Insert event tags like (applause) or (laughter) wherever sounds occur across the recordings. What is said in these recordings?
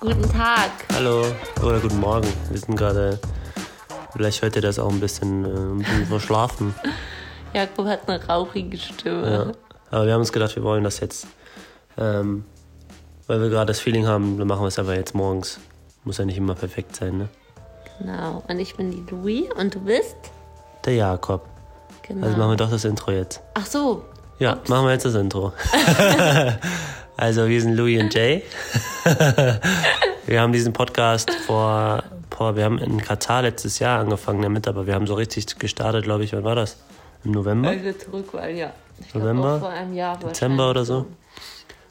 Guten Tag. Hallo oder guten Morgen. Wir sind gerade, vielleicht hört ihr das auch ein bisschen, äh, ein bisschen verschlafen. (laughs) Jakob hat eine rauchige Stimme. Ja. Aber wir haben uns gedacht, wir wollen das jetzt, ähm, weil wir gerade das Feeling haben, dann machen wir es aber jetzt morgens. Muss ja nicht immer perfekt sein, ne? Genau. Und ich bin die Louis und du bist? Der Jakob. Genau. Also machen wir doch das Intro jetzt. Ach so. Ja, machen wir jetzt das Intro. (laughs) (laughs) also wir sind Louis und Jay. (laughs) wir haben diesen Podcast vor, boah, wir haben in Katar letztes Jahr angefangen damit, aber wir haben so richtig gestartet, glaube ich, wann war das? Im November? Also zurück, weil ja. Ich November? vor einem Jahr Dezember oder so.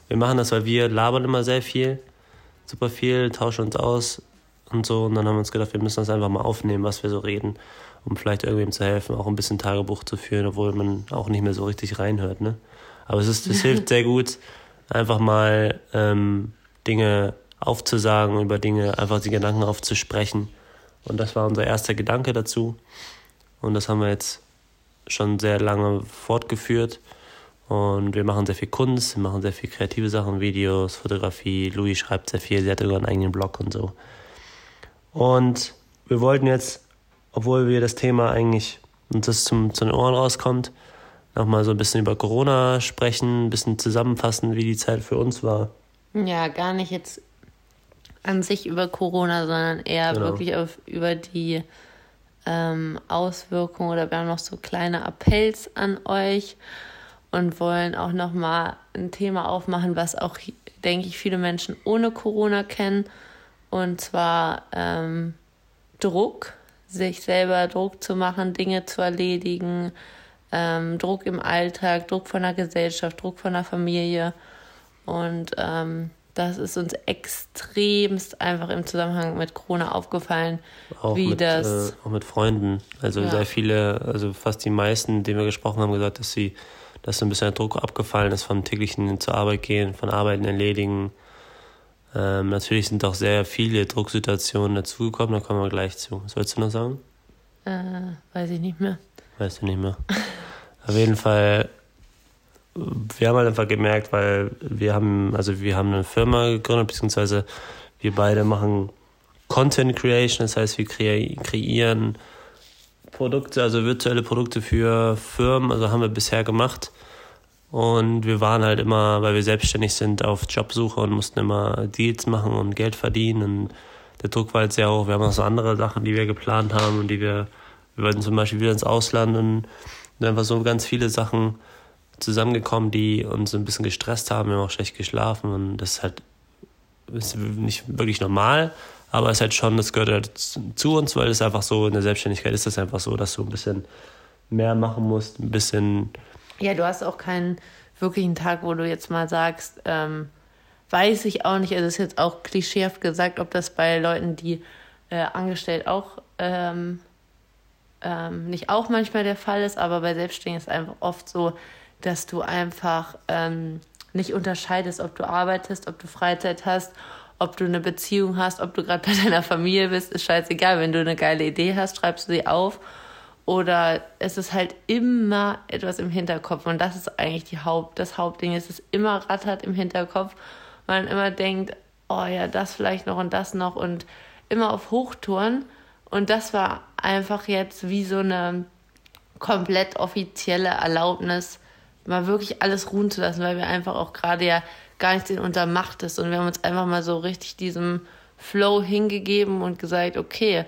Wir machen das, weil wir labern immer sehr viel, super viel, tauschen uns aus und so. Und dann haben wir uns gedacht, wir müssen das einfach mal aufnehmen, was wir so reden, um vielleicht irgendwem zu helfen, auch ein bisschen Tagebuch zu führen, obwohl man auch nicht mehr so richtig reinhört. Ne? Aber es, ist, es (laughs) hilft sehr gut, einfach mal ähm, Dinge aufzusagen, über Dinge einfach die Gedanken aufzusprechen. Und das war unser erster Gedanke dazu. Und das haben wir jetzt schon sehr lange fortgeführt. Und wir machen sehr viel Kunst, wir machen sehr viel kreative Sachen, Videos, Fotografie. Louis schreibt sehr viel, sie hat sogar einen eigenen Blog und so. Und wir wollten jetzt, obwohl wir das Thema eigentlich uns das zum, zu den Ohren rauskommt, nochmal so ein bisschen über Corona sprechen, ein bisschen zusammenfassen, wie die Zeit für uns war. Ja, gar nicht jetzt an sich über Corona, sondern eher Genau. wirklich auf, über die ähm, Auswirkungen oder wir haben noch so kleine Appells an euch und wollen auch nochmal ein Thema aufmachen, was auch, denke ich, viele Menschen ohne Corona kennen. Und zwar ähm, Druck, sich selber Druck zu machen, Dinge zu erledigen, ähm, Druck im Alltag, Druck von der Gesellschaft, Druck von der Familie. Und ähm, das ist uns extremst einfach im Zusammenhang mit Corona aufgefallen, Auch, wie mit, das. äh, auch mit Freunden. Also Ja. sehr viele, also fast die meisten, denen wir gesprochen haben, gesagt, dass sie, dass so ein bisschen der Druck abgefallen ist vom täglichen zur Arbeit gehen, von Arbeiten erledigen. Ähm, natürlich sind auch sehr viele Drucksituationen dazugekommen, da kommen wir gleich zu. Was wolltest du noch sagen? äh, weiß ich nicht mehr. Weißt du nicht mehr. Auf jeden Fall, wir haben halt einfach gemerkt, weil wir haben, also wir haben eine Firma gegründet, beziehungsweise wir beide machen Content Creation, das heißt, wir kre kreieren Produkte, also virtuelle Produkte für Firmen, also haben wir bisher gemacht. Und wir waren halt immer, weil wir selbstständig sind, auf Jobsuche und mussten immer Deals machen und Geld verdienen. Und der Druck war halt sehr hoch. Wir haben auch so andere Sachen, die wir geplant haben und die wir, wir wollten zum Beispiel wieder ins Ausland und sind einfach so ganz viele Sachen zusammengekommen, die uns ein bisschen gestresst haben. Wir haben auch schlecht geschlafen und das ist halt ist nicht wirklich normal, aber es ist halt schon, das gehört halt zu uns, weil es einfach so in der Selbstständigkeit ist das einfach so, dass du ein bisschen mehr machen musst, ein bisschen Ja, du hast auch keinen wirklichen Tag, wo du jetzt mal sagst, ähm, weiß ich auch nicht, also es ist jetzt auch klischeehaft gesagt, ob das bei Leuten, die äh, angestellt auch ähm, ähm, nicht auch manchmal der Fall ist, aber bei Selbstständigen ist es einfach oft so, dass du einfach ähm, nicht unterscheidest, ob du arbeitest, ob du Freizeit hast, ob du eine Beziehung hast, ob du gerade bei (laughs) deiner Familie bist, ist scheißegal. Wenn du eine geile Idee hast, schreibst du sie auf. Oder es ist halt immer etwas im Hinterkopf. Und das ist eigentlich die Haupt, das Hauptding. Es ist immer rattert im Hinterkopf. Man immer denkt, oh ja, das vielleicht noch und das noch. Und immer auf Hochtouren. Und das war einfach jetzt wie so eine komplett offizielle Erlaubnis, mal wirklich alles ruhen zu lassen, weil wir einfach auch gerade ja gar nicht in unserer Macht ist. Und wir haben uns einfach mal so richtig diesem Flow hingegeben und gesagt, okay,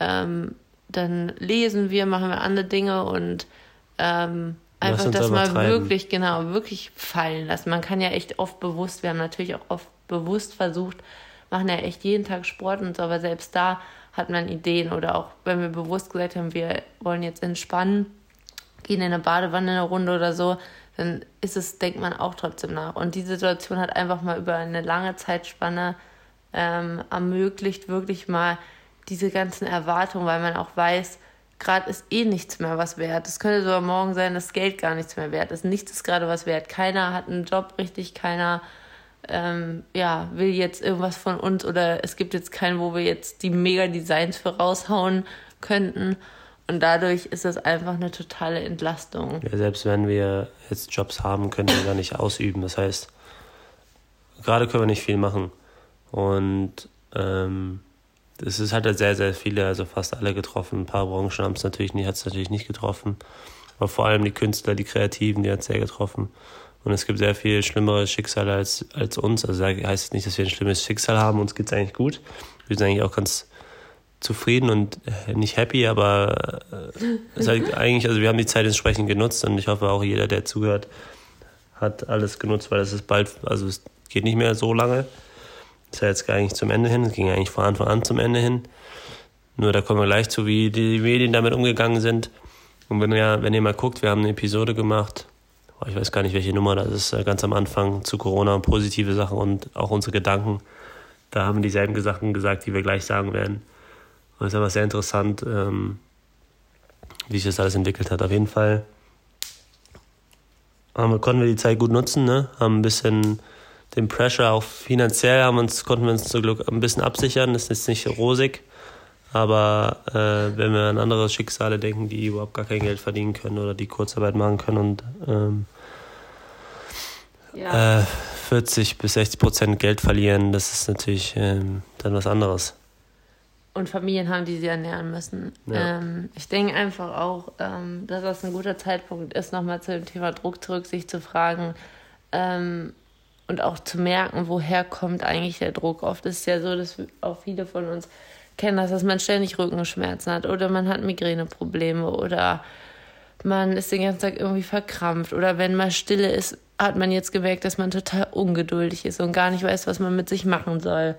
ähm, dann lesen wir, machen wir andere Dinge und ähm, einfach das mal treiben. wirklich, genau, wirklich fallen lassen. Man kann ja echt oft bewusst, wir haben natürlich auch oft bewusst versucht, machen ja echt jeden Tag Sport und so, aber selbst da hat man Ideen oder auch wenn wir bewusst gesagt haben, wir wollen jetzt entspannen, gehen in eine Badewanne eine Runde oder so, dann ist es, denkt man auch trotzdem nach. Und die Situation hat einfach mal über eine lange Zeitspanne ähm, ermöglicht, wirklich mal diese ganzen Erwartungen, weil man auch weiß, gerade ist eh nichts mehr was wert. Es könnte sogar morgen sein, dass Geld gar nichts mehr wert ist. Nichts ist gerade was wert. Keiner hat einen Job richtig, keiner ähm, ja, will jetzt irgendwas von uns oder es gibt jetzt keinen, wo wir jetzt die Mega-Designs für raushauen könnten. Und dadurch ist es einfach eine totale Entlastung. Ja, selbst wenn wir jetzt Jobs haben, können wir gar nicht ausüben. Das heißt, gerade können wir nicht viel machen. Und ähm, es ist halt sehr, sehr viele, also fast alle getroffen. Ein paar Branchen haben es natürlich nicht, hat es natürlich nicht getroffen. Aber vor allem die Künstler, die Kreativen, die hat es sehr getroffen. Und es gibt sehr viel schlimmere Schicksale als, als uns. Also da heißt es nicht, dass wir ein schlimmes Schicksal haben. Uns geht es eigentlich gut. Wir sind eigentlich auch ganz zufrieden und äh, nicht happy, aber äh, es halt (laughs) eigentlich, also wir haben die Zeit entsprechend genutzt und ich hoffe auch jeder, der zuhört, hat alles genutzt, weil es ist bald, also es geht nicht mehr so lange. Es ist ja jetzt eigentlich zum Ende hin, es ging eigentlich von Anfang an zum Ende hin. Nur da kommen wir gleich zu, wie die Medien damit umgegangen sind. Und wenn ihr, wenn ihr mal guckt, wir haben eine Episode gemacht, ich weiß gar nicht, welche Nummer das ist, äh, ganz am Anfang zu Corona, positive Sachen und auch unsere Gedanken. Da haben wir dieselben Sachen gesagt, die wir gleich sagen werden. Und es ist aber sehr interessant, ähm, wie sich das alles entwickelt hat. Auf jeden Fall haben, konnten wir die Zeit gut nutzen, ne? haben ein bisschen den Pressure auch finanziell haben uns, konnten wir uns zum Glück ein bisschen absichern. Das ist jetzt nicht rosig. Aber äh, wenn wir an andere Schicksale denken, die überhaupt gar kein Geld verdienen können oder die Kurzarbeit machen können und ähm, ja. äh, 40 bis 60 Prozent Geld verlieren, das ist natürlich ähm, dann was anderes. Und Familien haben, die sie ernähren müssen. Ja. Ähm, ich denke einfach auch, ähm, dass das ein guter Zeitpunkt ist, nochmal zu dem Thema Druck zurück, sich zu fragen ähm, und auch zu merken, woher kommt eigentlich der Druck. Oft ist es ja so, dass auch viele von uns kennen das, dass man ständig Rückenschmerzen hat oder man hat Migräneprobleme oder man ist den ganzen Tag irgendwie verkrampft oder wenn mal Stille ist, hat man jetzt gemerkt, dass man total ungeduldig ist und gar nicht weiß, was man mit sich machen soll.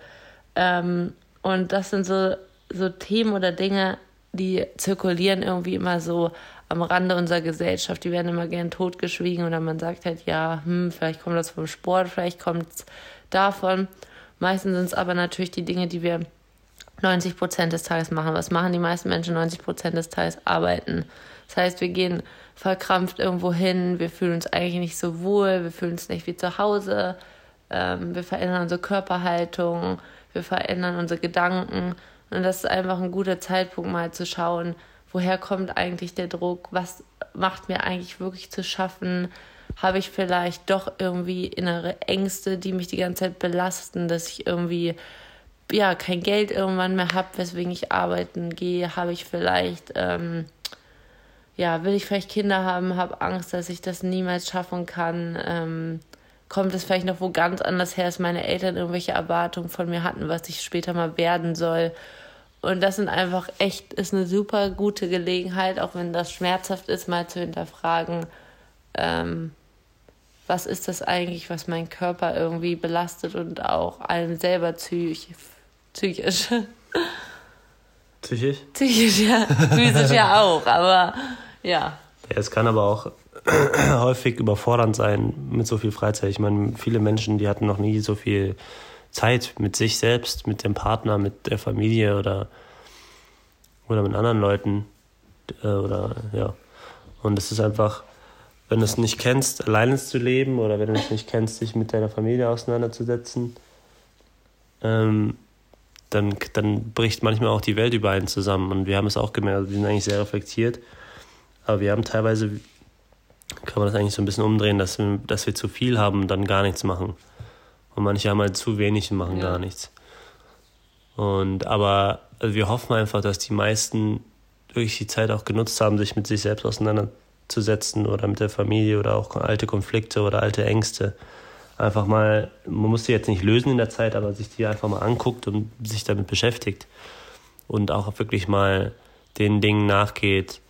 Ähm, und das sind so, so Themen oder Dinge, die zirkulieren irgendwie immer so am Rande unserer Gesellschaft. Die werden immer gern totgeschwiegen oder man sagt halt, ja, hm, vielleicht kommt das vom Sport, vielleicht kommt es davon. Meistens sind es aber natürlich die Dinge, die wir 90 Prozent des Tages machen. Was machen die meisten Menschen 90 Prozent des Tages? Arbeiten. Das heißt, wir gehen verkrampft irgendwo hin, wir fühlen uns eigentlich nicht so wohl, wir fühlen uns nicht wie zu Hause, ähm, wir verändern unsere Körperhaltung, wir verändern unsere Gedanken. Und das ist einfach ein guter Zeitpunkt, mal zu schauen, woher kommt eigentlich der Druck, was macht mir eigentlich wirklich zu schaffen, habe ich vielleicht doch irgendwie innere Ängste, die mich die ganze Zeit belasten, dass ich irgendwie ja kein Geld irgendwann mehr habe, weswegen ich arbeiten gehe, habe ich vielleicht ähm, ja will ich vielleicht Kinder haben, habe Angst, dass ich das niemals schaffen kann. Ähm, kommt es vielleicht noch wo ganz anders her, dass meine Eltern irgendwelche Erwartungen von mir hatten, was ich später mal werden soll. Und das sind einfach echt, ist eine super gute Gelegenheit, auch wenn das schmerzhaft ist, mal zu hinterfragen, ähm, was ist das eigentlich, was meinen Körper irgendwie belastet und auch einem selber psychisch Psychisch. Psychisch? Psychisch, ja. Physisch ja auch, aber ja. ja. Es kann aber auch (clears throat) häufig überfordernd sein mit so viel Freizeit. Ich meine, viele Menschen, die hatten noch nie so viel Zeit mit sich selbst, mit dem Partner, mit der Familie oder, oder mit anderen Leuten. Äh, oder ja. Und es ist einfach, wenn du es nicht kennst, alleine zu leben oder wenn du es nicht kennst, dich mit deiner Familie auseinanderzusetzen, ähm, dann, dann bricht manchmal auch die Welt über einen zusammen. Und wir haben es auch gemerkt, also wir sind eigentlich sehr reflektiert. Aber wir haben teilweise, kann man das eigentlich so ein bisschen umdrehen, dass wir, dass wir zu viel haben und dann gar nichts machen. Und manche haben halt zu wenig und machen ja. gar nichts. Und aber also wir hoffen einfach, dass die meisten wirklich die Zeit auch genutzt haben, sich mit sich selbst auseinanderzusetzen oder mit der Familie oder auch alte Konflikte oder alte Ängste einfach mal, man muss die jetzt nicht lösen in der Zeit, aber sich die einfach mal anguckt und sich damit beschäftigt und auch wirklich mal den Dingen nachgeht.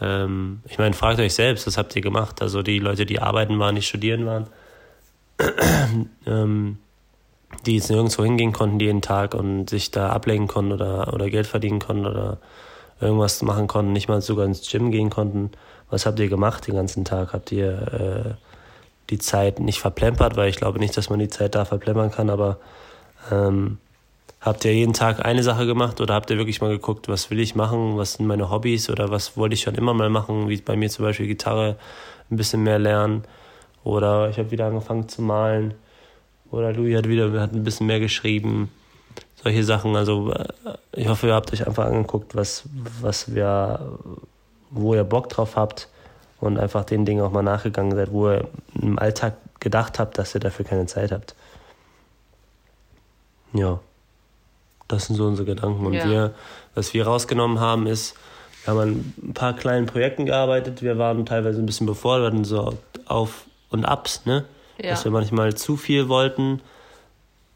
Ähm, ich meine, fragt euch selbst, was habt ihr gemacht? Also die Leute, die arbeiten waren, die studieren waren, (clears throat) ähm, die jetzt nirgendwo hingehen konnten jeden Tag und sich da ablenken konnten oder, oder Geld verdienen konnten oder irgendwas machen konnten, nicht mal sogar ins Gym gehen konnten. Was habt ihr gemacht den ganzen Tag? Habt ihr äh, die Zeit nicht verplempert, weil ich glaube nicht, dass man die Zeit da verplempern kann, aber ähm, habt ihr jeden Tag eine Sache gemacht oder habt ihr wirklich mal geguckt, was will ich machen, was sind meine Hobbys oder was wollte ich schon immer mal machen, wie bei mir zum Beispiel Gitarre ein bisschen mehr lernen oder ich habe wieder angefangen zu malen oder Louis hat wieder hat ein bisschen mehr geschrieben, solche Sachen. Also äh, ich hoffe, ihr habt euch einfach angeguckt, was, was wir, wo ihr Bock drauf habt und einfach den Dingen auch mal nachgegangen seid, wo ihr im Alltag gedacht habt, dass ihr dafür keine Zeit habt. ja, das sind so unsere Gedanken. Und ja. wir, was wir rausgenommen haben, ist, wir haben an ein paar kleinen Projekten gearbeitet. Wir waren teilweise ein bisschen befordert, so Auf- und Abs, ne? Ja. Dass wir manchmal zu viel wollten.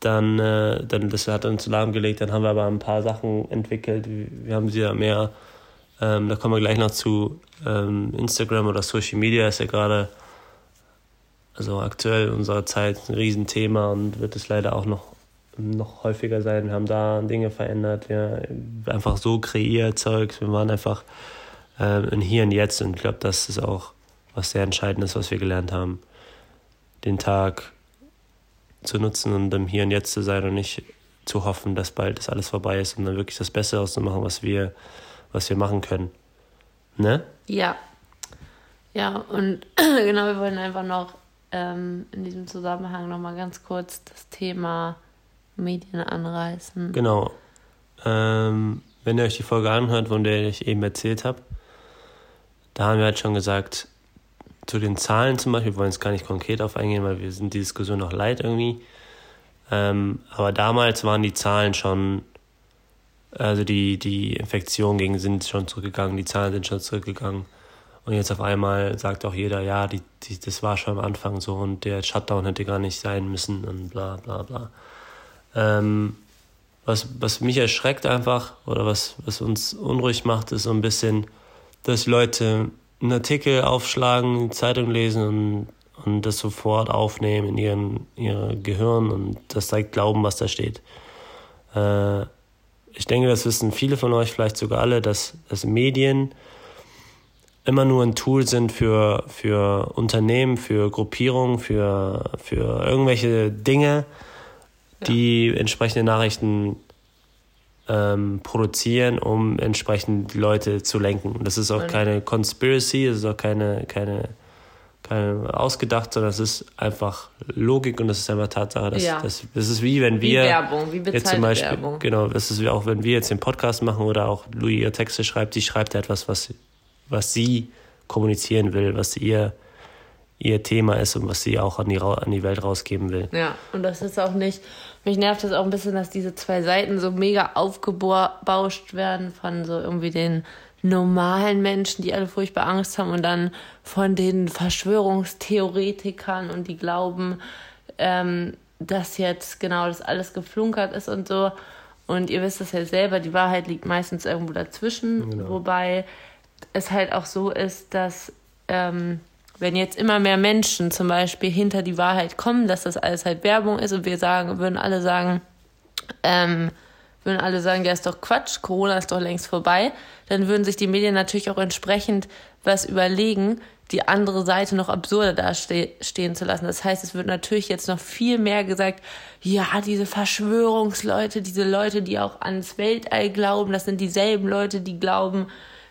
Dann, äh, dann, das hat uns lahmgelegt. Dann haben wir aber ein paar Sachen entwickelt. Wir haben sie ja mehr, ähm, da kommen wir gleich noch zu. Ähm, Instagram oder Social Media ist ja gerade, also aktuell in unserer Zeit ein Riesenthema und wird es leider auch noch noch häufiger sein. Wir haben da Dinge verändert, wir einfach so kreiert Zeugs. Wir waren einfach äh, in Hier und Jetzt und ich glaube, das ist auch was sehr Entscheidendes, was wir gelernt haben. Den Tag zu nutzen und im Hier und Jetzt zu sein und nicht zu hoffen, dass bald das alles vorbei ist und dann wirklich das Beste auszumachen, was wir, was wir machen können. Ne? Ja. Ja, und (clears throat) genau, wir wollen einfach noch ähm, in diesem Zusammenhang nochmal ganz kurz das Thema Medien anreißen. Genau. Ähm, wenn ihr euch die Folge anhört, von der ich eben erzählt habe, da haben wir halt schon gesagt, zu den Zahlen zum Beispiel, wir wollen jetzt gar nicht konkret auf eingehen, weil wir sind die Diskussion noch leid irgendwie. Ähm, aber damals waren die Zahlen schon, also die, die Infektionen gegen sind schon zurückgegangen, die Zahlen sind schon zurückgegangen. Und jetzt auf einmal sagt auch jeder, ja, die, die, das war schon am Anfang so und der Shutdown hätte gar nicht sein müssen und bla bla bla. Ähm, was, was mich erschreckt einfach oder was, was uns unruhig macht, ist so ein bisschen, dass Leute einen Artikel aufschlagen, Zeitung lesen und, und das sofort aufnehmen in ihren ihr Gehirn und das direkt glauben, was da steht. Äh, ich denke, das wissen viele von euch, vielleicht sogar alle, dass, dass Medien immer nur ein Tool sind für, für Unternehmen, für Gruppierungen, für, für irgendwelche Dinge, die entsprechende Nachrichten ähm, produzieren, um entsprechend die Leute zu lenken. Das ist auch keine Conspiracy, das ist auch keine, keine ausgedacht, sondern es ist einfach Logik und das ist einfach Tatsache. Dass, ja. das, das ist wie wenn wir wie Werbung, wie jetzt zum Beispiel, Werbung. genau, das ist wie auch wenn wir jetzt den Podcast machen oder auch Louis ihre Texte schreibt, sie schreibt etwas, was, was sie kommunizieren will, was ihr ihr Thema ist und was sie auch an die, an die Welt rausgeben will. Ja, und das ist auch nicht, mich nervt es auch ein bisschen, dass diese zwei Seiten so mega aufgebauscht werden von so irgendwie den normalen Menschen, die alle furchtbar Angst haben und dann von den Verschwörungstheoretikern und die glauben, ähm, dass jetzt genau das alles geflunkert ist und so. Und ihr wisst es ja selber, die Wahrheit liegt meistens irgendwo dazwischen, genau. wobei es halt auch so ist, dass ähm, wenn jetzt immer mehr Menschen zum Beispiel hinter die Wahrheit kommen, dass das alles halt Werbung ist und wir sagen, würden alle sagen, ähm, würden alle sagen, ja, ist doch Quatsch, Corona ist doch längst vorbei, dann würden sich die Medien natürlich auch entsprechend was überlegen, die andere Seite noch absurder dastehen zu lassen. Das heißt, es wird natürlich jetzt noch viel mehr gesagt, ja, diese Verschwörungsleute, diese Leute, die auch ans Weltall glauben, das sind dieselben Leute, die glauben,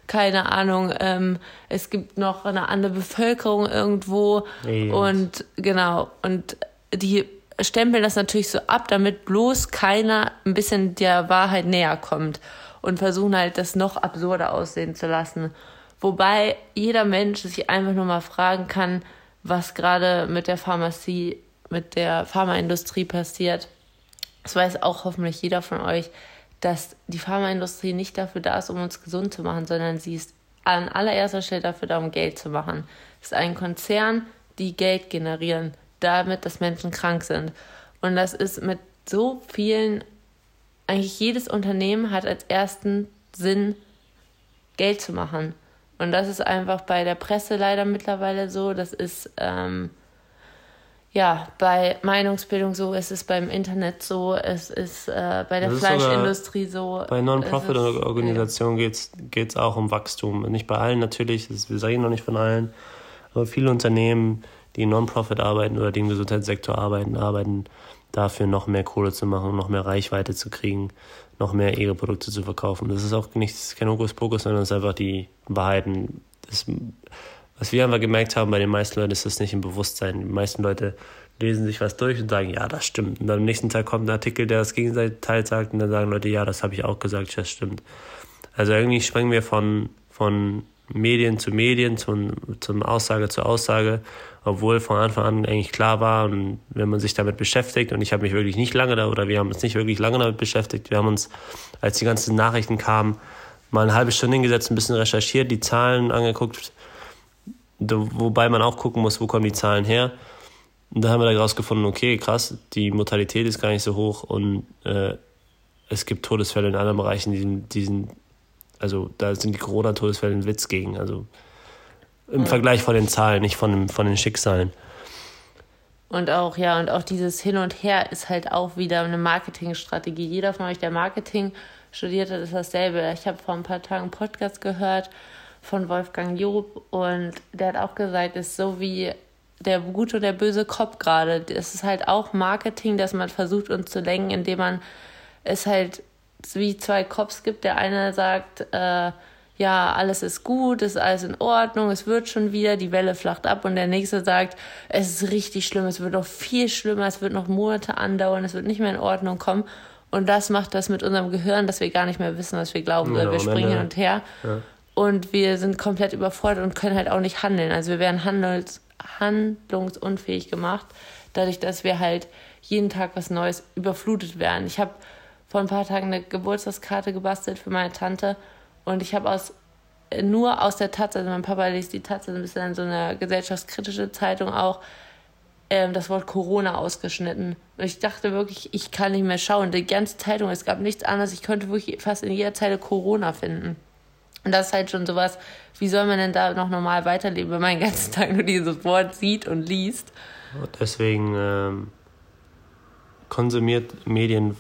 keine Ahnung, ähm, es gibt noch eine andere Bevölkerung irgendwo yes. und genau, und die stempeln das natürlich so ab, damit bloß keiner ein bisschen der Wahrheit näher kommt und versuchen halt das noch absurder aussehen zu lassen. Wobei jeder Mensch sich einfach nur mal fragen kann, was gerade mit der Pharmazie, mit der Pharmaindustrie passiert. Das weiß auch hoffentlich jeder von euch dass die Pharmaindustrie nicht dafür da ist, um uns gesund zu machen, sondern sie ist an allererster Stelle dafür da, um Geld zu machen. Es ist ein Konzern, die Geld generieren, damit, dass Menschen krank sind. Und das ist mit so vielen, eigentlich jedes Unternehmen hat als ersten Sinn, Geld zu machen. Und das ist einfach bei der Presse leider mittlerweile so. Das ist ähm, ja, bei Meinungsbildung so, es ist beim Internet so, es ist äh, bei der Fleischindustrie so. Bei Non-Profit-Organisationen ja. geht es auch um Wachstum. Nicht bei allen natürlich, das, wir sagen noch nicht von allen, aber viele Unternehmen, die Non-Profit arbeiten oder die im Gesundheitssektor arbeiten, arbeiten dafür, noch mehr Kohle zu machen, noch mehr Reichweite zu kriegen, noch mehr ihre Produkte zu verkaufen. Das ist auch nicht kein Hokuspokus, sondern es ist einfach die Wahrheiten. Das, was wir einfach gemerkt haben bei den meisten Leuten, ist das nicht im Bewusstsein. Die meisten Leute lesen sich was durch und sagen, ja, das stimmt. Und dann am nächsten Tag kommt ein Artikel, der das Gegenteil sagt und dann sagen Leute, ja, das habe ich auch gesagt, das stimmt. Also irgendwie springen wir von, von Medien zu Medien, zum, zum Aussage zu Aussage, obwohl von Anfang an eigentlich klar war, und wenn man sich damit beschäftigt, und ich habe mich wirklich nicht lange da, oder wir haben uns nicht wirklich lange damit beschäftigt, wir haben uns, als die ganzen Nachrichten kamen, mal eine halbe Stunde hingesetzt, ein bisschen recherchiert, die Zahlen angeguckt, wobei man auch gucken muss, wo kommen die Zahlen her. Und da haben wir da rausgefunden, okay, krass, die Mortalität ist gar nicht so hoch und äh, es gibt Todesfälle in anderen Bereichen, die, die sind, also da sind die Corona-Todesfälle ein Witz gegen. Also im. Vergleich von den Zahlen, nicht von, von den Schicksalen. Und auch, ja, und auch dieses Hin und Her ist halt auch wieder eine Marketingstrategie. Jeder von euch, der Marketing studiert hat, ist dasselbe. Ich habe vor ein paar Tagen einen Podcast gehört von Wolfgang Job und der hat auch gesagt, es ist so wie der gute und der böse Kopf gerade. Es ist halt auch Marketing, dass man versucht, uns zu lenken, indem man es halt wie zwei Cops gibt. Der eine sagt, äh, ja, alles ist gut, ist alles in Ordnung, es wird schon wieder, die Welle flacht ab und der nächste sagt, es ist richtig schlimm, es wird noch viel schlimmer, es wird noch Monate andauern, es wird nicht mehr in Ordnung kommen. Und das macht das mit unserem Gehirn, dass wir gar nicht mehr wissen, was wir glauben. Genau, wir springen hin und her. Ja. Und wir sind komplett überfordert und können halt auch nicht handeln. Also wir werden handels, handlungsunfähig gemacht, dadurch, dass wir halt jeden Tag was Neues überflutet werden. Ich habe vor ein paar Tagen eine Geburtstagskarte gebastelt für meine Tante und ich habe aus nur aus der Taz, also mein Papa liest die Taz, ein bisschen so eine gesellschaftskritische Zeitung auch, ähm, das Wort Corona ausgeschnitten. Und ich dachte wirklich, ich kann nicht mehr schauen. Die ganze Zeitung, es gab nichts anderes. Ich könnte wirklich fast in jeder Zeile Corona finden. Und das ist halt schon sowas, wie soll man denn da noch normal weiterleben, wenn man den ganzen Tag nur dieses Wort sieht und liest? Deswegen ähm, konsumiert Medien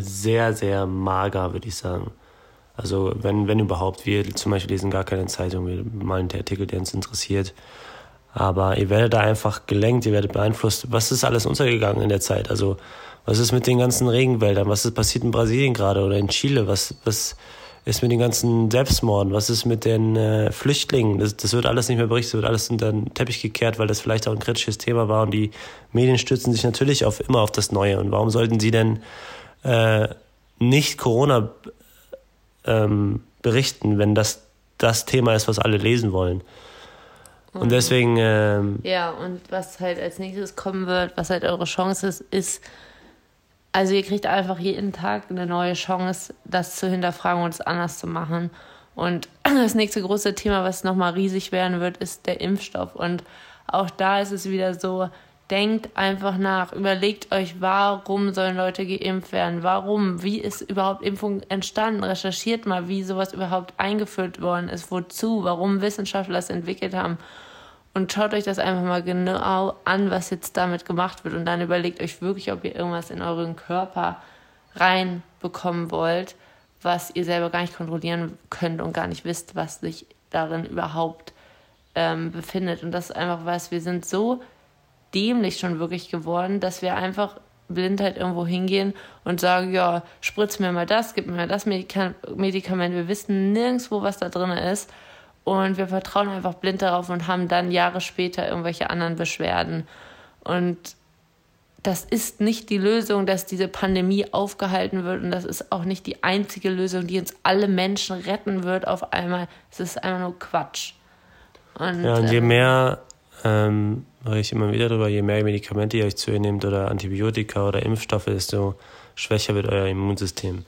sehr, sehr mager, würde ich sagen. Also wenn, wenn überhaupt, wir zum Beispiel lesen gar keine Zeitung, wir malen den Artikel, der uns interessiert. Aber ihr werdet da einfach gelenkt, ihr werdet beeinflusst. Was ist alles untergegangen in der Zeit? Also was ist mit den ganzen Regenwäldern? Was ist passiert in Brasilien gerade oder in Chile? Was, was ist mit den ganzen Selbstmorden? Was ist mit den äh, Flüchtlingen? Das, das wird alles nicht mehr berichtet, wird alles unter den Teppich gekehrt, weil das vielleicht auch ein kritisches Thema war. Und die Medien stützen sich natürlich auf, immer auf das Neue. Und warum sollten sie denn äh, nicht Corona ähm, berichten, wenn das das Thema ist, was alle lesen wollen. Und deswegen. Ähm, ja, und was halt als nächstes kommen wird, was halt eure Chance ist, ist, also ihr kriegt einfach jeden Tag eine neue Chance, das zu hinterfragen und es anders zu machen. Und (clears throat) das nächste große Thema, was nochmal riesig werden wird, ist der Impfstoff. Und auch da ist es wieder so, denkt einfach nach, überlegt euch, warum sollen Leute geimpft werden, warum, wie ist überhaupt Impfung entstanden, recherchiert mal, wie sowas überhaupt eingeführt worden ist, wozu, warum Wissenschaftler es entwickelt haben. Und schaut euch das einfach mal genau an, was jetzt damit gemacht wird. Und dann überlegt euch wirklich, ob ihr irgendwas in euren Körper reinbekommen wollt, was ihr selber gar nicht kontrollieren könnt und gar nicht wisst, was sich darin überhaupt ähm, befindet. Und das ist einfach was, wir sind so dämlich schon wirklich geworden, dass wir einfach blind halt irgendwo hingehen und sagen, ja, spritz mir mal das, gib mir mal das Medikament. Wir wissen nirgendwo, was da drin ist. Und wir vertrauen einfach blind darauf und haben dann Jahre später irgendwelche anderen Beschwerden. Und das ist nicht die Lösung, dass diese Pandemie aufgehalten wird. Und das ist auch nicht die einzige Lösung, die uns alle Menschen retten wird auf einmal. Es ist einfach nur Quatsch. Und, ja, und je ähm, mehr ähm, mache ich immer wieder darüber, je mehr Medikamente ihr euch zu ihr nehmt oder Antibiotika oder Impfstoffe, desto schwächer wird euer Immunsystem.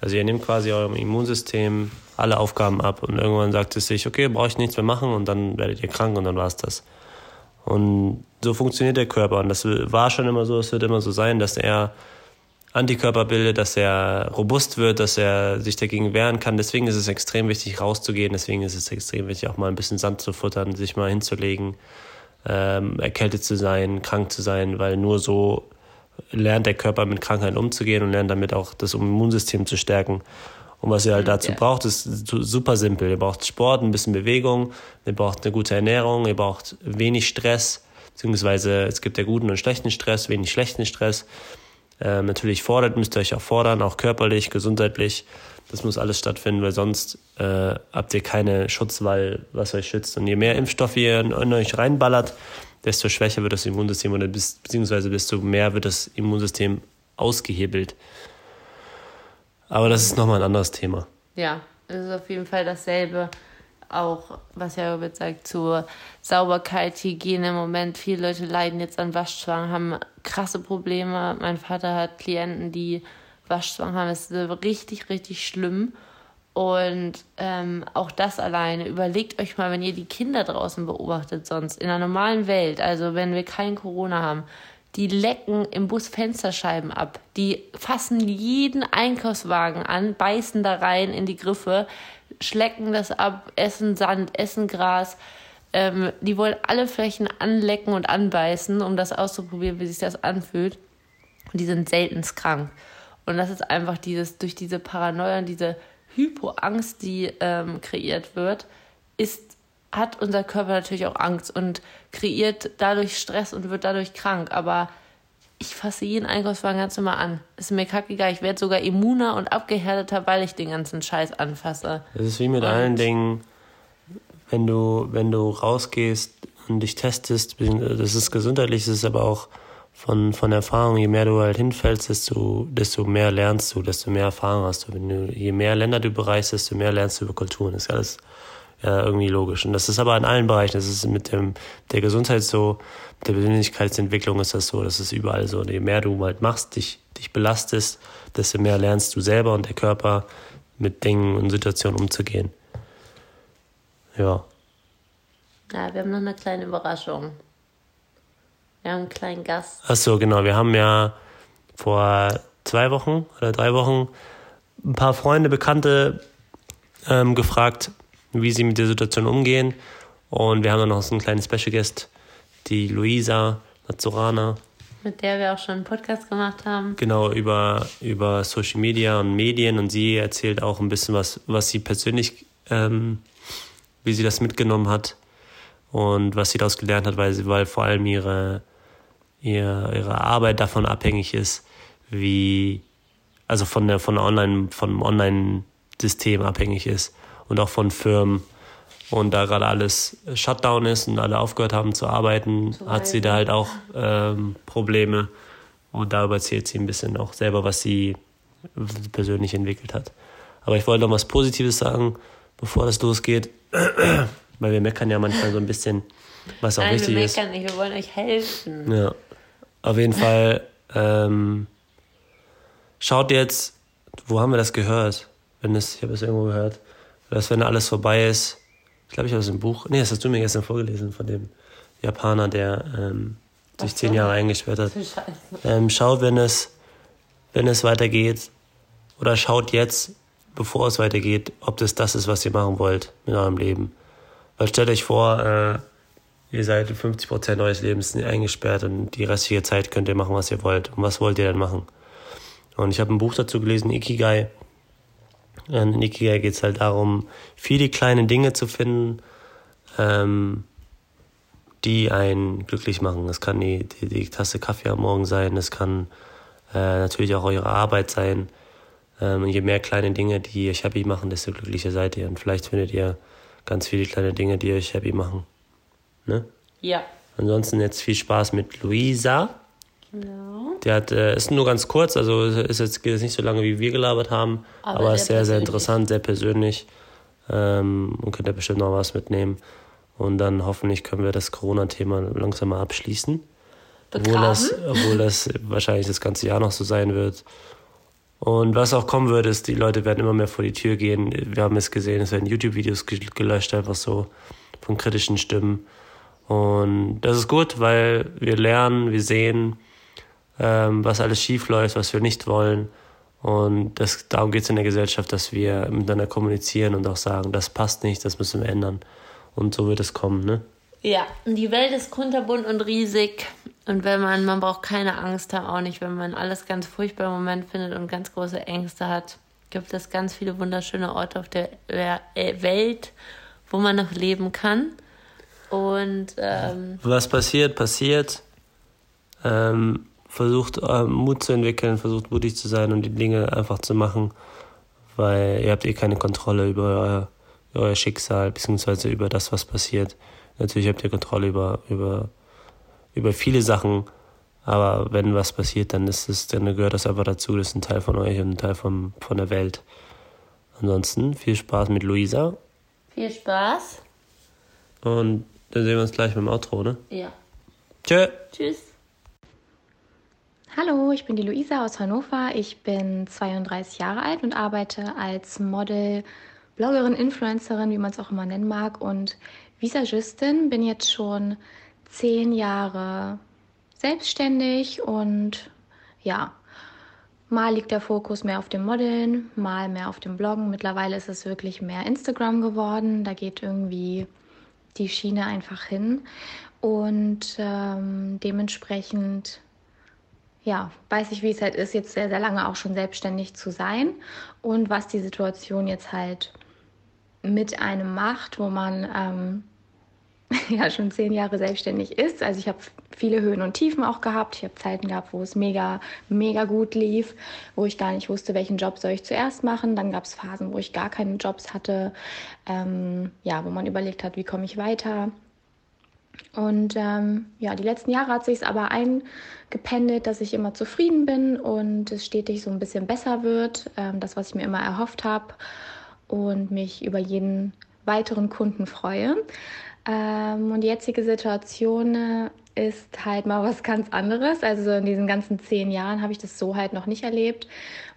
Also ihr nehmt quasi eurem Immunsystem alle Aufgaben ab und irgendwann sagt es sich, okay, brauche ich nichts mehr machen und dann werdet ihr krank und dann war es das. Und so funktioniert der Körper und das war schon immer so, es wird immer so sein, dass er Antikörper bildet, dass er robust wird, dass er sich dagegen wehren kann. Deswegen ist es extrem wichtig, rauszugehen. Deswegen ist es extrem wichtig, auch mal ein bisschen Sand zu futtern, sich mal hinzulegen, ähm, erkältet zu sein, krank zu sein, weil nur so lernt der Körper mit Krankheiten umzugehen und lernt damit auch das Immunsystem zu stärken. Und was ihr halt dazu ja. braucht, ist super simpel. Ihr braucht Sport, ein bisschen Bewegung, ihr braucht eine gute Ernährung, ihr braucht wenig Stress, beziehungsweise es gibt ja guten und schlechten Stress, wenig schlechten Stress. Ähm, natürlich fordert, müsst ihr euch auch fordern, auch körperlich, gesundheitlich. Das muss alles stattfinden, weil sonst äh, habt ihr keine Schutzwall, was euch schützt. Und je mehr Impfstoffe ihr in, in euch reinballert, desto schwächer wird das Immunsystem oder bis, beziehungsweise desto mehr wird das Immunsystem ausgehebelt. Aber das ist nochmal ein anderes Thema. Ja, es ist auf jeden Fall dasselbe. auch, was ja Robert sagt, zur Sauberkeit, Hygiene im Moment. Viele Leute leiden jetzt an Waschzwang, haben krasse Probleme. Mein Vater hat Klienten, die Waschzwang haben. Das ist richtig, richtig schlimm. Und ähm, auch das alleine, überlegt euch mal, wenn ihr die Kinder draußen beobachtet, sonst in einer normalen Welt, also wenn wir kein Corona haben, die lecken im Bus Fensterscheiben ab, die fassen jeden Einkaufswagen an, beißen da rein in die Griffe, schlecken das ab, essen Sand, essen Gras. Ähm, die wollen alle Flächen anlecken und anbeißen, um das auszuprobieren, wie sich das anfühlt. Und die sind selten krank. Und das ist einfach dieses, durch diese Paranoia und diese Hypoangst, die ähm, kreiert wird, ist, hat unser Körper natürlich auch Angst und kreiert dadurch Stress und wird dadurch krank. Aber ich fasse jeden Einkaufswagen ganz immer an. Ist mir kackegal. Ich werde sogar immuner und abgehärteter, weil ich den ganzen Scheiß anfasse. Das ist wie mit und allen Dingen, wenn du, wenn du rausgehst und dich testest, das ist gesundheitlich, das ist aber auch von, von Erfahrung, je mehr du halt hinfällst, desto, desto mehr lernst du, desto mehr Erfahrung hast du. Wenn du. Je mehr Länder du bereist, desto mehr lernst du über Kulturen. Das ist alles ja, irgendwie logisch. Und das ist aber in allen Bereichen. Das ist mit dem, der Gesundheit so, der Persönlichkeitsentwicklung ist das so, das ist überall so. Und je mehr du halt machst, dich, dich belastest, desto mehr lernst du selber und der Körper mit Dingen und Situationen umzugehen. Ja. Ja, wir haben noch eine kleine Überraschung. Wir haben einen kleinen Gast. Ach so, genau. Wir haben ja vor zwei Wochen oder drei Wochen ein paar Freunde, Bekannte ähm, gefragt, wie sie mit der Situation umgehen. Und wir haben dann noch so einen kleinen Special Guest, die Luisa Nazorana. Mit der wir auch schon einen Podcast gemacht haben. Genau, über, über Social Media und Medien. Und sie erzählt auch ein bisschen was, was sie persönlich, ähm, wie sie das mitgenommen hat und was sie daraus gelernt hat, weil sie, weil vor allem ihre ihr, ihre Arbeit davon abhängig ist, wie, also von der, von der Online, vom Online-System abhängig ist und auch von Firmen. Und da gerade alles Shutdown ist und alle aufgehört haben zu arbeiten, zu hat sie da halt auch ähm, Probleme. Und darüber erzählt sie ein bisschen auch selber, was sie persönlich entwickelt hat. Aber ich wollte noch was Positives sagen, bevor das losgeht. (clears throat) Weil wir meckern ja manchmal so ein bisschen, was auch Nein, wichtig ist. Nein, wir meckern nicht, wir wollen euch helfen. Ja. Auf jeden Fall, ähm, schaut jetzt, wo haben wir das gehört? Wenn es, ich habe es irgendwo gehört, dass wenn alles vorbei ist, ich glaube, ich habe es im Buch, nee, das hast du mir gestern vorgelesen von dem Japaner, der ähm, sich zehn Jahre eingesperrt hat. Ähm, schaut, wenn es, wenn es weitergeht, oder schaut jetzt, bevor es weitergeht, ob das das ist, was ihr machen wollt mit eurem Leben. Weil stellt euch vor, äh, ihr seid 50 Prozent eures Lebens eingesperrt und die restliche Zeit könnt ihr machen, was ihr wollt. Und was wollt ihr denn machen? Und ich habe ein Buch dazu gelesen, Ikigai. Und in Ikigai geht es halt darum, viele kleine Dinge zu finden, ähm, die einen glücklich machen. Das kann die, die, die, Tasse Kaffee am Morgen sein, das kann äh, natürlich auch eure Arbeit sein. Ähm, je mehr kleine Dinge, die euch happy machen, desto glücklicher seid ihr. Und vielleicht findet ihr ganz viele kleine Dinge, die euch happy machen. Ne? Ja. Ansonsten jetzt viel Spaß mit Luisa. Genau. Der hat, äh, ist nur ganz kurz, also ist jetzt, geht jetzt nicht so lange, wie wir gelabert haben, aber, aber ist sehr, sehr interessant, sehr persönlich ähm, und könnt ihr bestimmt noch was mitnehmen. Und dann hoffentlich können wir das Corona-Thema langsam mal abschließen. Obwohl das, obwohl das wahrscheinlich das ganze Jahr noch so sein wird. Und was auch kommen wird, ist, die Leute werden immer mehr vor die Tür gehen. Wir haben es gesehen, es werden YouTube-Videos gelöscht, einfach so von kritischen Stimmen. Und das ist gut, weil wir lernen, wir sehen, ähm, was alles schief läuft, was wir nicht wollen. Und das, darum geht es in der Gesellschaft, dass wir miteinander kommunizieren und auch sagen, das passt nicht, das müssen wir ändern. Und so wird es kommen, ne? Ja, die Welt ist kunterbunt und riesig. Und wenn man, man braucht keine Angst haben, auch nicht, wenn man alles ganz furchtbar im Moment findet und ganz große Ängste hat, gibt es ganz viele wunderschöne Orte auf der Welt, wo man noch leben kann. Und ähm, was passiert, passiert. Ähm, versucht ähm, Mut zu entwickeln, versucht mutig zu sein und die Dinge einfach zu machen, weil ihr habt eh keine Kontrolle über euer, euer Schicksal beziehungsweise über das, was passiert. Natürlich habt ihr Kontrolle über über über viele Sachen, aber wenn was passiert, dann ist es, dann gehört das einfach dazu. Das ist ein Teil von euch und ein Teil von von der Welt. Ansonsten viel Spaß mit Luisa Viel Spaß. Und dann sehen wir uns gleich mit dem Outro, ne? Ja. Tschö. Tschüss. Hallo, ich bin die Luisa aus Hannover. Ich bin 32 Jahre alt und arbeite als Model, Bloggerin, Influencerin, wie man es auch immer nennen mag, und Visagistin. Bin jetzt schon zehn Jahre selbstständig und ja, mal liegt der Fokus mehr auf dem Modeln, mal mehr auf dem Bloggen. Mittlerweile ist es wirklich mehr Instagram geworden. Da geht irgendwie die Schiene einfach hin. Und ähm, dementsprechend ja, weiß ich, wie es halt ist, jetzt sehr, sehr lange auch schon selbstständig zu sein und was die Situation jetzt halt mit einem macht, wo man ähm, (laughs) ja schon zehn Jahre selbstständig ist. Also ich habe viele Höhen und Tiefen auch gehabt. Ich habe Zeiten gehabt, wo es mega, mega gut lief, wo ich gar nicht wusste, welchen Job soll ich zuerst machen. Dann gab es Phasen, wo ich gar keine Jobs hatte, ähm, ja, wo man überlegt hat, wie komme ich weiter. Und ähm, ja, die letzten Jahre hat sich es aber eingependelt, dass ich immer zufrieden bin und es stetig so ein bisschen besser wird. Ähm, das, was ich mir immer erhofft habe und mich über jeden weiteren Kunden freue. Ähm, und die jetzige Situation äh, ist halt mal was ganz anderes. Also in diesen ganzen zehn Jahren habe ich das so halt noch nicht erlebt.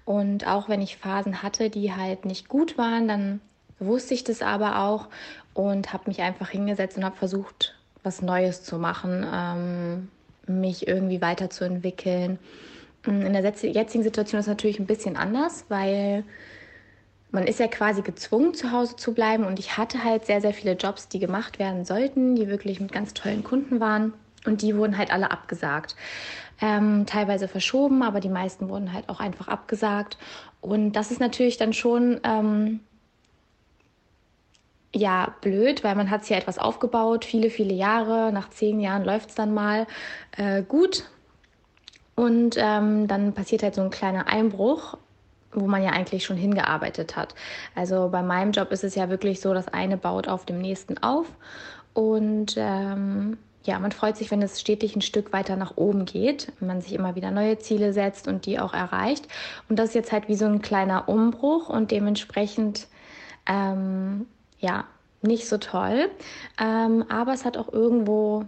Und auch wenn ich Phasen hatte, die halt nicht gut waren, dann wusste ich das aber auch und habe mich einfach hingesetzt und habe versucht, was Neues zu machen, ähm, mich irgendwie weiterzuentwickeln. In der jetzigen Situation ist es natürlich ein bisschen anders, weil man ist ja quasi gezwungen, zu Hause zu bleiben. Und ich hatte halt sehr, sehr viele Jobs, die gemacht werden sollten, die wirklich mit ganz tollen Kunden waren. Und die wurden halt alle abgesagt. Ähm, teilweise verschoben, aber die meisten wurden halt auch einfach abgesagt. Und das ist natürlich dann schon ähm, ja blöd, weil man hat sich ja etwas aufgebaut, viele, viele Jahre. Nach zehn Jahren läuft es dann mal äh, gut. Und ähm, dann passiert halt so ein kleiner Einbruch wo man ja eigentlich schon hingearbeitet hat. Also bei meinem Job ist es ja wirklich so, das eine baut auf dem nächsten auf und ähm, ja, man freut sich, wenn es stetig ein Stück weiter nach oben geht, man sich immer wieder neue Ziele setzt und die auch erreicht. Und das ist jetzt halt wie so ein kleiner Umbruch und dementsprechend ähm, ja nicht so toll. Ähm, aber es hat auch irgendwo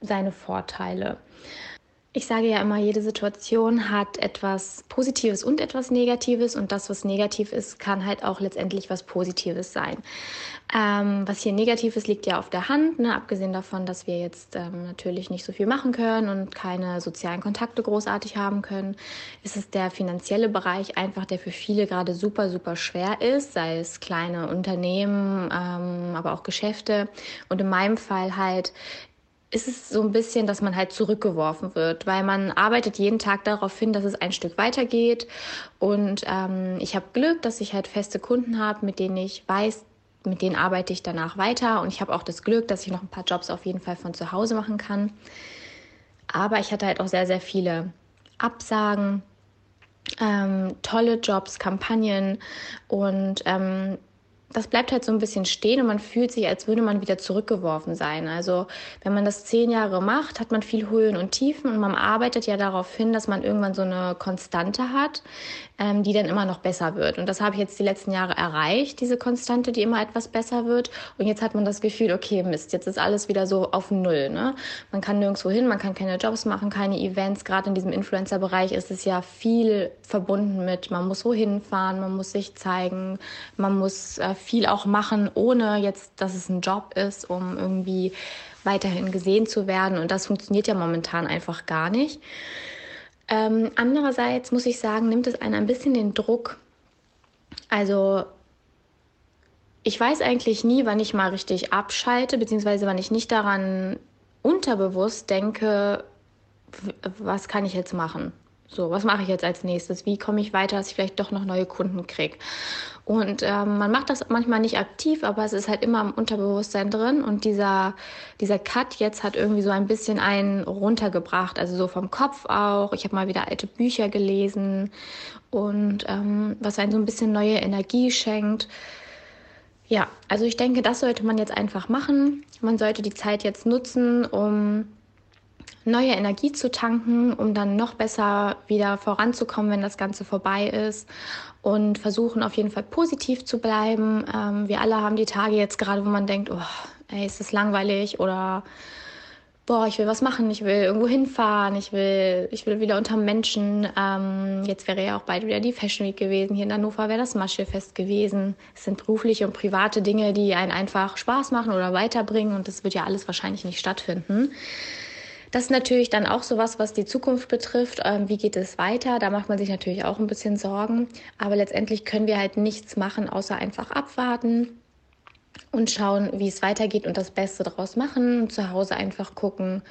seine Vorteile. Ich sage ja immer, jede Situation hat etwas Positives und etwas Negatives und das, was negativ ist, kann halt auch letztendlich was Positives sein. Ähm, was hier negativ ist, liegt ja auf der Hand, ne? abgesehen davon, dass wir jetzt ähm, natürlich nicht so viel machen können und keine sozialen Kontakte großartig haben können, ist es der finanzielle Bereich einfach, der für viele gerade super, super schwer ist, sei es kleine Unternehmen, ähm, aber auch Geschäfte und in meinem Fall halt ist es so ein bisschen, dass man halt zurückgeworfen wird, weil man arbeitet jeden Tag darauf hin, dass es ein Stück weitergeht. Und ähm, ich habe Glück, dass ich halt feste Kunden habe, mit denen ich weiß, mit denen arbeite ich danach weiter. Und ich habe auch das Glück, dass ich noch ein paar Jobs auf jeden Fall von zu Hause machen kann. Aber ich hatte halt auch sehr, sehr viele Absagen, ähm, tolle Jobs, Kampagnen und ähm, das bleibt halt so ein bisschen stehen und man fühlt sich, als würde man wieder zurückgeworfen sein. Also wenn man das zehn Jahre macht, hat man viel Höhen und Tiefen und man arbeitet ja darauf hin, dass man irgendwann so eine Konstante hat, ähm, die dann immer noch besser wird. Und das habe ich jetzt die letzten Jahre erreicht, diese Konstante, die immer etwas besser wird. Und jetzt hat man das Gefühl, okay, Mist, jetzt ist alles wieder so auf Null. Ne? Man kann nirgendwo hin, man kann keine Jobs machen, keine Events. Gerade in diesem Influencer-Bereich ist es ja viel verbunden mit, man muss wohin fahren, man muss sich zeigen, man muss äh, viel auch machen, ohne jetzt, dass es ein Job ist, um irgendwie weiterhin gesehen zu werden. Und das funktioniert ja momentan einfach gar nicht. Ähm, andererseits muss ich sagen, nimmt es einen ein bisschen den Druck. Also ich weiß eigentlich nie, wann ich mal richtig abschalte, beziehungsweise wann ich nicht daran unterbewusst denke, was kann ich jetzt machen? So, was mache ich jetzt als nächstes? Wie komme ich weiter, dass ich vielleicht doch noch neue Kunden kriege? Und ähm, man macht das manchmal nicht aktiv, aber es ist halt immer im Unterbewusstsein drin. Und dieser, dieser Cut jetzt hat irgendwie so ein bisschen einen runtergebracht, also so vom Kopf auch. Ich habe mal wieder alte Bücher gelesen und ähm, was einen so ein bisschen neue Energie schenkt. Ja, also ich denke, das sollte man jetzt einfach machen. Man sollte die Zeit jetzt nutzen, um neue Energie zu tanken, um dann noch besser wieder voranzukommen, wenn das Ganze vorbei ist. Und versuchen auf jeden Fall positiv zu bleiben. Ähm, wir alle haben die Tage jetzt gerade, wo man denkt, oh, ey, ist das langweilig oder boah, ich will was machen, ich will irgendwo hinfahren, ich will, ich will wieder unter Menschen. Ähm, jetzt wäre ja auch bald wieder die Fashion Week gewesen. Hier in Hannover wäre das Maschefest gewesen. Es sind berufliche und private Dinge, die einen einfach Spaß machen oder weiterbringen und das wird ja alles wahrscheinlich nicht stattfinden. Das ist natürlich dann auch sowas, was die Zukunft betrifft. Ähm, wie geht es weiter? Da macht man sich natürlich auch ein bisschen Sorgen. Aber letztendlich können wir halt nichts machen, außer einfach abwarten und schauen, wie es weitergeht und das Beste daraus machen. Und zu Hause einfach gucken,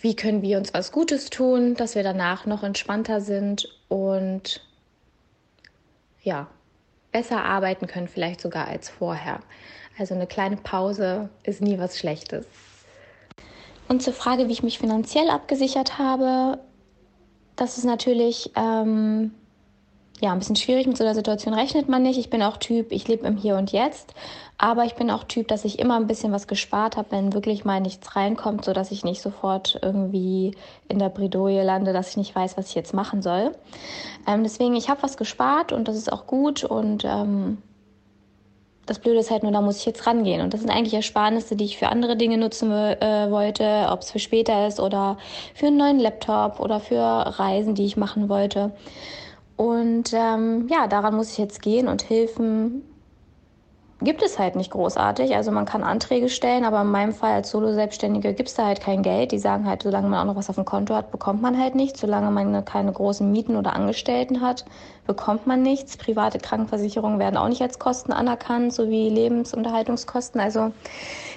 wie können wir uns was Gutes tun, dass wir danach noch entspannter sind und ja, besser arbeiten können, vielleicht sogar als vorher. Also eine kleine Pause ist nie was Schlechtes. Und zur Frage, wie ich mich finanziell abgesichert habe, das ist natürlich ähm, ja, ein bisschen schwierig. Mit so einer Situation rechnet man nicht. Ich bin auch Typ, ich lebe im Hier und Jetzt. Aber ich bin auch Typ, dass ich immer ein bisschen was gespart habe, wenn wirklich mal nichts reinkommt, sodass ich nicht sofort irgendwie in der Bredouille lande, dass ich nicht weiß, was ich jetzt machen soll. Ähm, deswegen, ich habe was gespart und das ist auch gut. Und ähm, das Blöde ist halt nur, da muss ich jetzt rangehen. Und das sind eigentlich Ersparnisse, die ich für andere Dinge nutzen äh, wollte, ob es für später ist oder für einen neuen Laptop oder für Reisen, die ich machen wollte. Und ähm, ja, daran muss ich jetzt gehen und Hilfen gibt es halt nicht großartig. Also man kann Anträge stellen, aber in meinem Fall als Solo-Selbstständige gibt es da halt kein Geld. Die sagen halt, solange man auch noch was auf dem Konto hat, bekommt man halt nichts. Solange man keine großen Mieten oder Angestellten hat, bekommt man nichts. Private Krankenversicherungen werden auch nicht als Kosten anerkannt, sowie Lebensunterhaltungskosten. Also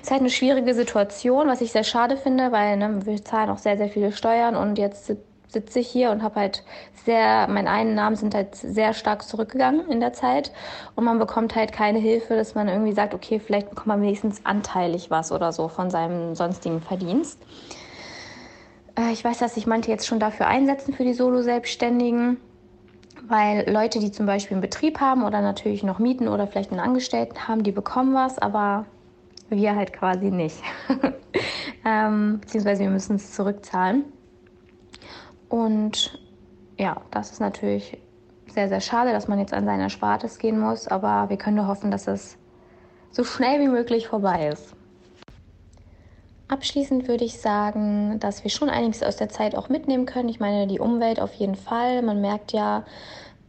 ist halt eine schwierige Situation, was ich sehr schade finde, weil ne, wir zahlen auch sehr, sehr viele Steuern und jetzt sitze ich hier und habe halt sehr, meine Einnahmen sind halt sehr stark zurückgegangen in der Zeit und man bekommt halt keine Hilfe, dass man irgendwie sagt, okay, vielleicht bekommt man wenigstens anteilig was oder so von seinem sonstigen Verdienst. Äh, ich weiß, dass sich manche jetzt schon dafür einsetzen für die Solo-Selbstständigen, weil Leute, die zum Beispiel einen Betrieb haben oder natürlich noch Mieten oder vielleicht einen Angestellten haben, die bekommen was, aber wir halt quasi nicht. (laughs) ähm, beziehungsweise wir müssen es zurückzahlen. Und ja, das ist natürlich sehr, sehr schade, dass man jetzt an seine Erspartes gehen muss, aber wir können nur hoffen, dass es so schnell wie möglich vorbei ist. Abschließend würde ich sagen, dass wir schon einiges aus der Zeit auch mitnehmen können. Ich meine, die Umwelt auf jeden Fall. Man merkt ja,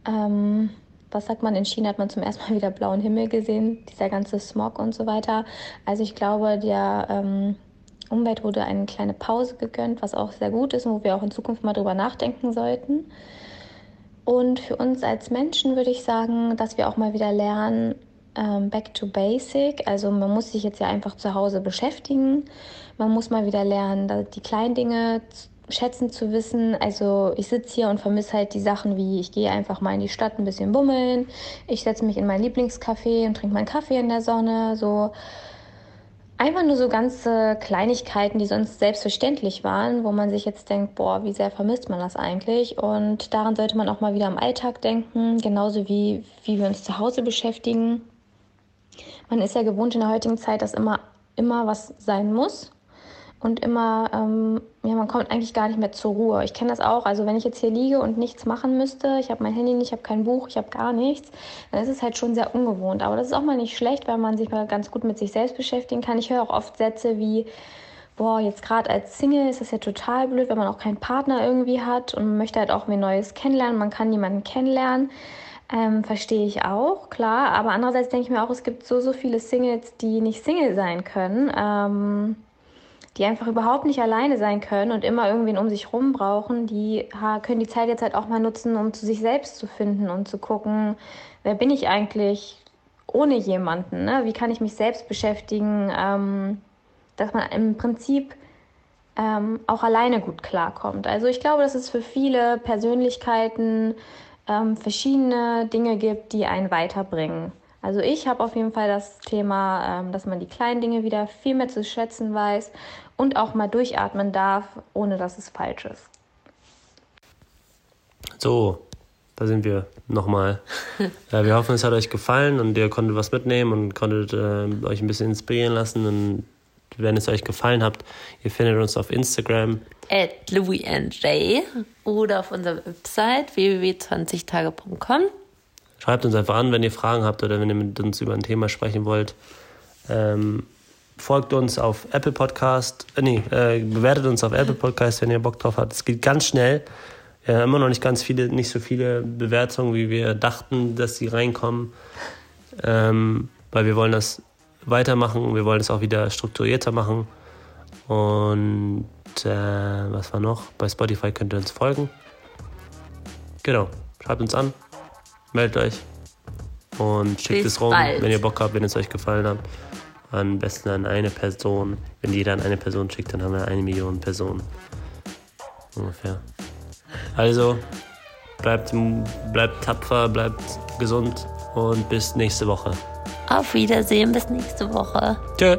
ähm, was sagt man, in China hat man zum ersten Mal wieder blauen Himmel gesehen, dieser ganze Smog und so weiter. Also ich glaube, der ähm, Umwelt wurde eine kleine Pause gegönnt, was auch sehr gut ist und wo wir auch in Zukunft mal drüber nachdenken sollten. Und für uns als Menschen würde ich sagen, dass wir auch mal wieder lernen, ähm, back to basic. Also man muss sich jetzt ja einfach zu Hause beschäftigen. Man muss mal wieder lernen, die kleinen Dinge schätzen zu wissen. Also ich sitze hier und vermisse halt die Sachen wie, ich gehe einfach mal in die Stadt ein bisschen bummeln. Ich setze mich in mein Lieblingscafé und trinke meinen Kaffee in der Sonne. So Einfach nur so ganze Kleinigkeiten, die sonst selbstverständlich waren, wo man sich jetzt denkt, boah, wie sehr vermisst man das eigentlich? Und daran sollte man auch mal wieder im Alltag denken, genauso wie, wie wir uns zu Hause beschäftigen. Man ist ja gewohnt in der heutigen Zeit, dass immer, immer was sein muss und immer, ähm, ja, man kommt eigentlich gar nicht mehr zur Ruhe. Ich kenne das auch. Also wenn ich jetzt hier liege und nichts machen müsste, ich habe mein Handy nicht, ich habe kein Buch, ich habe gar nichts, dann ist es halt schon sehr ungewohnt. Aber das ist auch mal nicht schlecht, weil man sich mal ganz gut mit sich selbst beschäftigen kann. Ich höre auch oft Sätze wie, boah, jetzt gerade als Single ist das ja total blöd, wenn man auch keinen Partner irgendwie hat und man möchte halt auch mir Neues kennenlernen. Man kann niemanden kennenlernen. Ähm, verstehe ich auch, klar. Aber andererseits denke ich mir auch, es gibt so, so viele Singles, die nicht Single sein können. Ähm, die einfach überhaupt nicht alleine sein können und immer irgendwen um sich rum brauchen, die können die Zeit jetzt halt auch mal nutzen, um zu sich selbst zu finden und zu gucken, wer bin ich eigentlich ohne jemanden? Ne? Wie kann ich mich selbst beschäftigen, ähm, dass man im Prinzip ähm, auch alleine gut klarkommt. Also ich glaube, dass es für viele Persönlichkeiten ähm, verschiedene Dinge gibt, die einen weiterbringen. Also ich habe auf jeden Fall das Thema, ähm, dass man die kleinen Dinge wieder viel mehr zu schätzen weiß und auch mal durchatmen darf, ohne dass es falsch ist. So, da sind wir nochmal. (laughs) äh, wir hoffen, es hat euch gefallen und ihr konntet was mitnehmen und konntet äh, euch ein bisschen inspirieren lassen. Und wenn es euch gefallen hat. Ihr findet uns auf Instagram. At louisnj oder auf unserer Website www.20tage.com. Schreibt uns einfach an, wenn ihr Fragen habt oder wenn ihr mit uns über ein Thema sprechen wollt. Ähm, folgt uns auf Apple Podcast, äh, nee, äh, bewertet uns auf Apple Podcast, wenn ihr Bock drauf habt. Es geht ganz schnell. Haben immer noch nicht ganz viele, nicht so viele Bewertungen, wie wir dachten, dass sie reinkommen. Ähm, weil wir wollen das weitermachen, wir wollen es auch wieder strukturierter machen. Und äh, was war noch? Bei Spotify könnt ihr uns folgen. Genau, schreibt uns an, meldet euch und schickt Bis es rum, bald. wenn ihr Bock habt, wenn es euch gefallen hat. Am besten an eine Person. Wenn jeder an eine Person schickt, dann haben wir eine Million Personen. Ungefähr. Also, bleibt, bleibt tapfer, bleibt gesund und bis nächste Woche. Auf Wiedersehen, bis nächste Woche. Tschö.